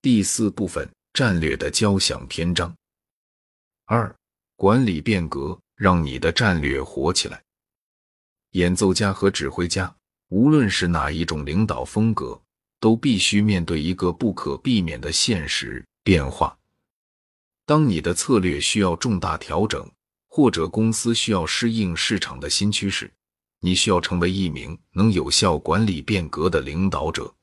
第四部分战略的交响篇章。二、管理变革，让你的战略活起来。演奏家和指挥家，无论是哪一种领导风格，都必须面对一个不可避免的现实变化。当你的策略需要重大调整，或者公司需要适应市场的新趋势，你需要成为一名能有效管理变革的领导者。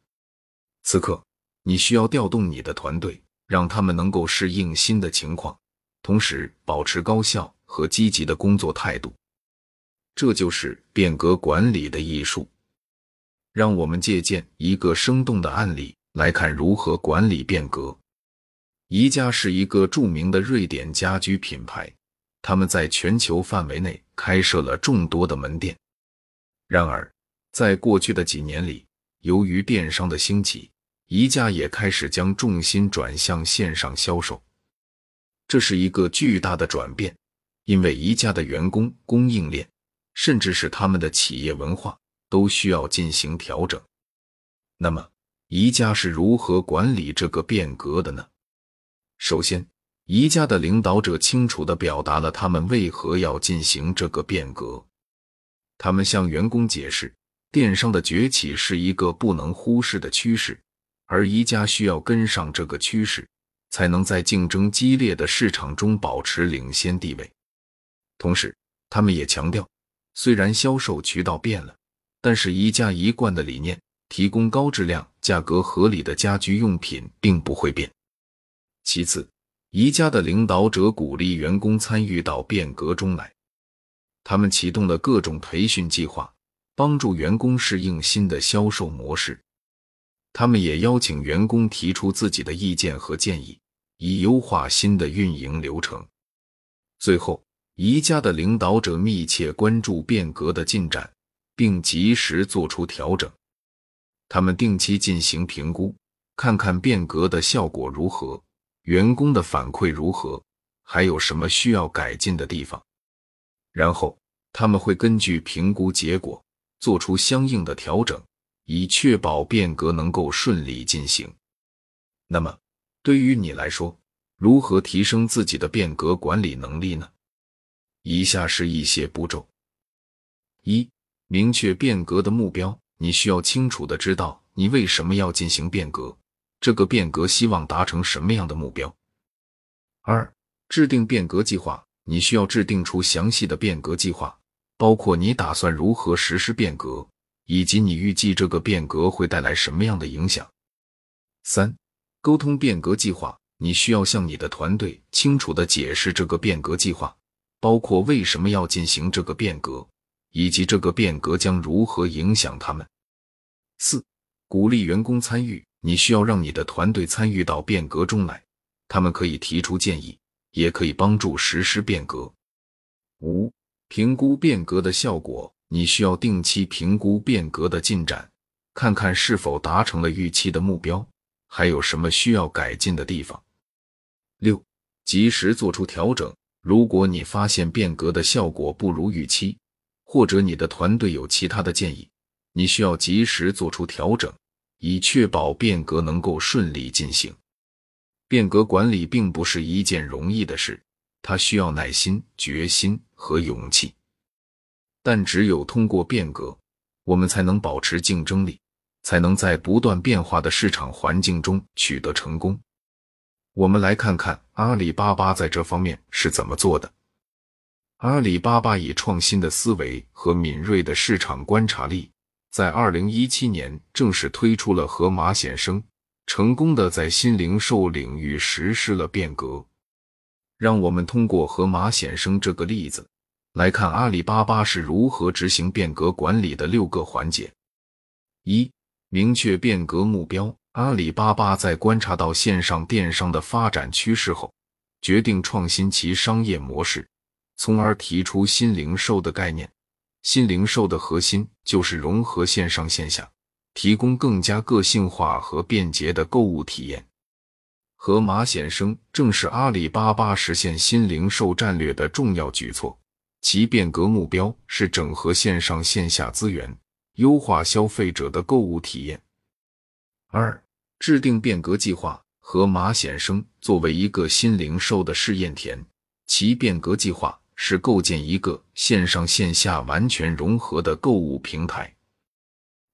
此刻。你需要调动你的团队，让他们能够适应新的情况，同时保持高效和积极的工作态度。这就是变革管理的艺术。让我们借鉴一个生动的案例来看如何管理变革。宜家是一个著名的瑞典家居品牌，他们在全球范围内开设了众多的门店。然而，在过去的几年里，由于电商的兴起，宜家也开始将重心转向线上销售，这是一个巨大的转变，因为宜家的员工、供应链，甚至是他们的企业文化都需要进行调整。那么，宜家是如何管理这个变革的呢？首先，宜家的领导者清楚地表达了他们为何要进行这个变革。他们向员工解释，电商的崛起是一个不能忽视的趋势。而宜家需要跟上这个趋势，才能在竞争激烈的市场中保持领先地位。同时，他们也强调，虽然销售渠道变了，但是宜家一贯的理念——提供高质量、价格合理的家居用品——并不会变。其次，宜家的领导者鼓励员工参与到变革中来，他们启动了各种培训计划，帮助员工适应新的销售模式。他们也邀请员工提出自己的意见和建议，以优化新的运营流程。最后，宜家的领导者密切关注变革的进展，并及时做出调整。他们定期进行评估，看看变革的效果如何，员工的反馈如何，还有什么需要改进的地方。然后，他们会根据评估结果做出相应的调整。以确保变革能够顺利进行。那么，对于你来说，如何提升自己的变革管理能力呢？以下是一些步骤：一、明确变革的目标，你需要清楚的知道你为什么要进行变革，这个变革希望达成什么样的目标。二、制定变革计划，你需要制定出详细的变革计划，包括你打算如何实施变革。以及你预计这个变革会带来什么样的影响？三、沟通变革计划，你需要向你的团队清楚的解释这个变革计划，包括为什么要进行这个变革，以及这个变革将如何影响他们。四、鼓励员工参与，你需要让你的团队参与到变革中来，他们可以提出建议，也可以帮助实施变革。五、评估变革的效果。你需要定期评估变革的进展，看看是否达成了预期的目标，还有什么需要改进的地方。六，及时做出调整。如果你发现变革的效果不如预期，或者你的团队有其他的建议，你需要及时做出调整，以确保变革能够顺利进行。变革管理并不是一件容易的事，它需要耐心、决心和勇气。但只有通过变革，我们才能保持竞争力，才能在不断变化的市场环境中取得成功。我们来看看阿里巴巴在这方面是怎么做的。阿里巴巴以创新的思维和敏锐的市场观察力，在二零一七年正式推出了盒马鲜生，成功的在新零售领域实施了变革。让我们通过盒马鲜生这个例子。来看阿里巴巴是如何执行变革管理的六个环节：一、明确变革目标。阿里巴巴在观察到线上电商的发展趋势后，决定创新其商业模式，从而提出新零售的概念。新零售的核心就是融合线上线下，提供更加个性化和便捷的购物体验。盒马鲜生正是阿里巴巴实现新零售战略的重要举措。其变革目标是整合线上线下资源，优化消费者的购物体验。二、制定变革计划。和马显生作为一个新零售的试验田，其变革计划是构建一个线上线下完全融合的购物平台。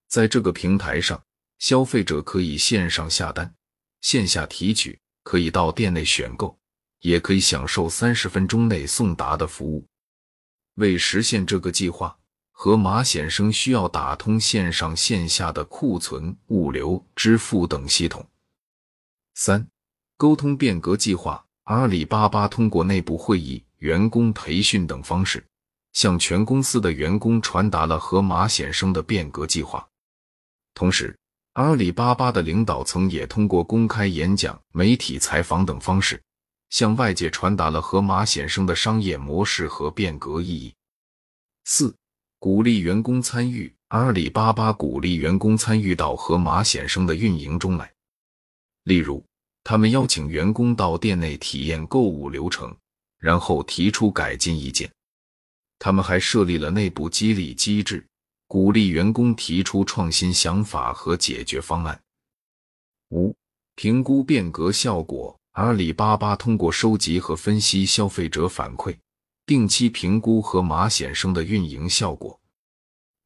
在这个平台上，消费者可以线上下单、线下提取，可以到店内选购，也可以享受三十分钟内送达的服务。为实现这个计划，和马显生需要打通线上线下的库存、物流、支付等系统。三、沟通变革计划。阿里巴巴通过内部会议、员工培训等方式，向全公司的员工传达了和马显生的变革计划。同时，阿里巴巴的领导层也通过公开演讲、媒体采访等方式，向外界传达了和马显生的商业模式和变革意义。四、鼓励员工参与。阿里巴巴鼓励员工参与到和马显生的运营中来，例如，他们邀请员工到店内体验购物流程，然后提出改进意见。他们还设立了内部激励机制。鼓励员工提出创新想法和解决方案。五、评估变革效果。阿里巴巴通过收集和分析消费者反馈，定期评估和马显生的运营效果。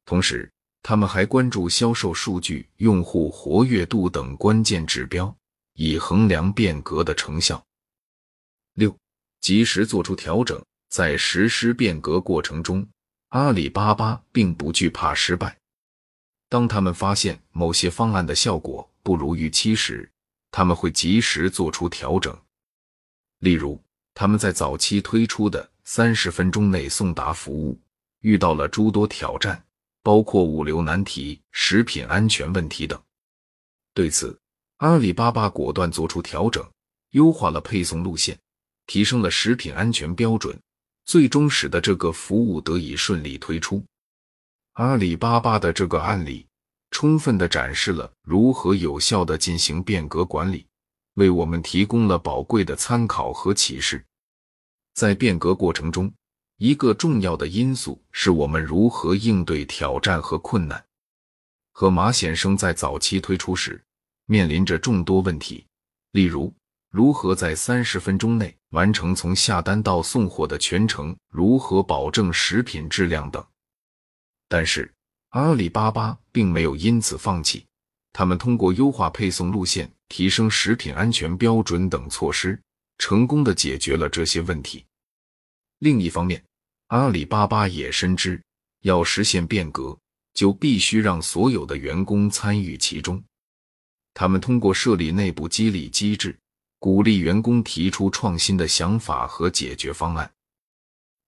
同时，他们还关注销售数据、用户活跃度等关键指标，以衡量变革的成效。六、及时做出调整。在实施变革过程中。阿里巴巴并不惧怕失败。当他们发现某些方案的效果不如预期时，他们会及时做出调整。例如，他们在早期推出的三十分钟内送达服务遇到了诸多挑战，包括物流难题、食品安全问题等。对此，阿里巴巴果断做出调整，优化了配送路线，提升了食品安全标准。最终使得这个服务得以顺利推出。阿里巴巴的这个案例，充分的展示了如何有效的进行变革管理，为我们提供了宝贵的参考和启示。在变革过程中，一个重要的因素是我们如何应对挑战和困难。和马先生在早期推出时，面临着众多问题，例如。如何在三十分钟内完成从下单到送货的全程？如何保证食品质量等？但是阿里巴巴并没有因此放弃，他们通过优化配送路线、提升食品安全标准等措施，成功的解决了这些问题。另一方面，阿里巴巴也深知，要实现变革，就必须让所有的员工参与其中。他们通过设立内部激励机制。鼓励员工提出创新的想法和解决方案。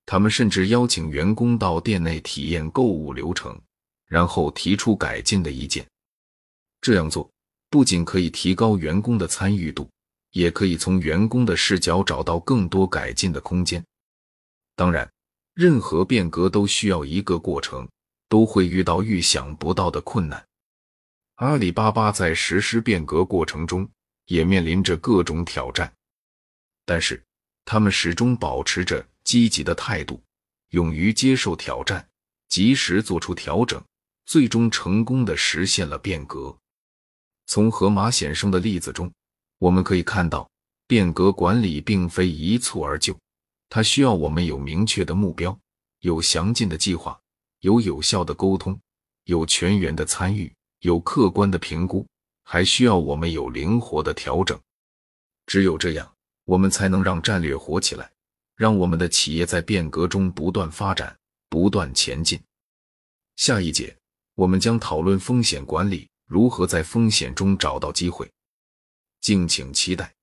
他们甚至邀请员工到店内体验购物流程，然后提出改进的意见。这样做不仅可以提高员工的参与度，也可以从员工的视角找到更多改进的空间。当然，任何变革都需要一个过程，都会遇到预想不到的困难。阿里巴巴在实施变革过程中。也面临着各种挑战，但是他们始终保持着积极的态度，勇于接受挑战，及时做出调整，最终成功的实现了变革。从河马先生的例子中，我们可以看到，变革管理并非一蹴而就，它需要我们有明确的目标，有详尽的计划，有有效的沟通，有全员的参与，有客观的评估。还需要我们有灵活的调整，只有这样，我们才能让战略活起来，让我们的企业在变革中不断发展、不断前进。下一节我们将讨论风险管理如何在风险中找到机会，敬请期待。